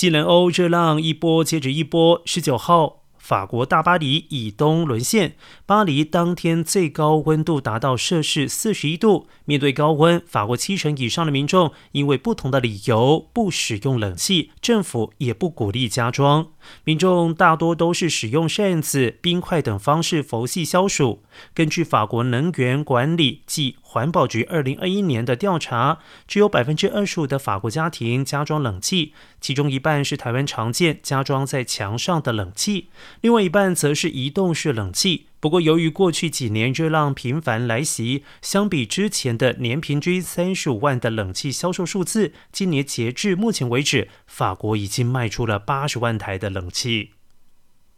西南欧热浪一波接着一波，十九号。法国大巴黎以东沦陷，巴黎当天最高温度达到摄氏四十一度。面对高温，法国七成以上的民众因为不同的理由不使用冷气，政府也不鼓励加装。民众大多都是使用扇子、冰块等方式佛系消暑。根据法国能源管理及环保局二零二一年的调查，只有百分之二十五的法国家庭加装冷气，其中一半是台湾常见加装在墙上的冷气，另外一半则是移动式冷气。不过，由于过去几年热浪频繁来袭，相比之前的年平均三十五万的冷气销售数字，今年截至目前为止，法国已经卖出了八十万台的冷气。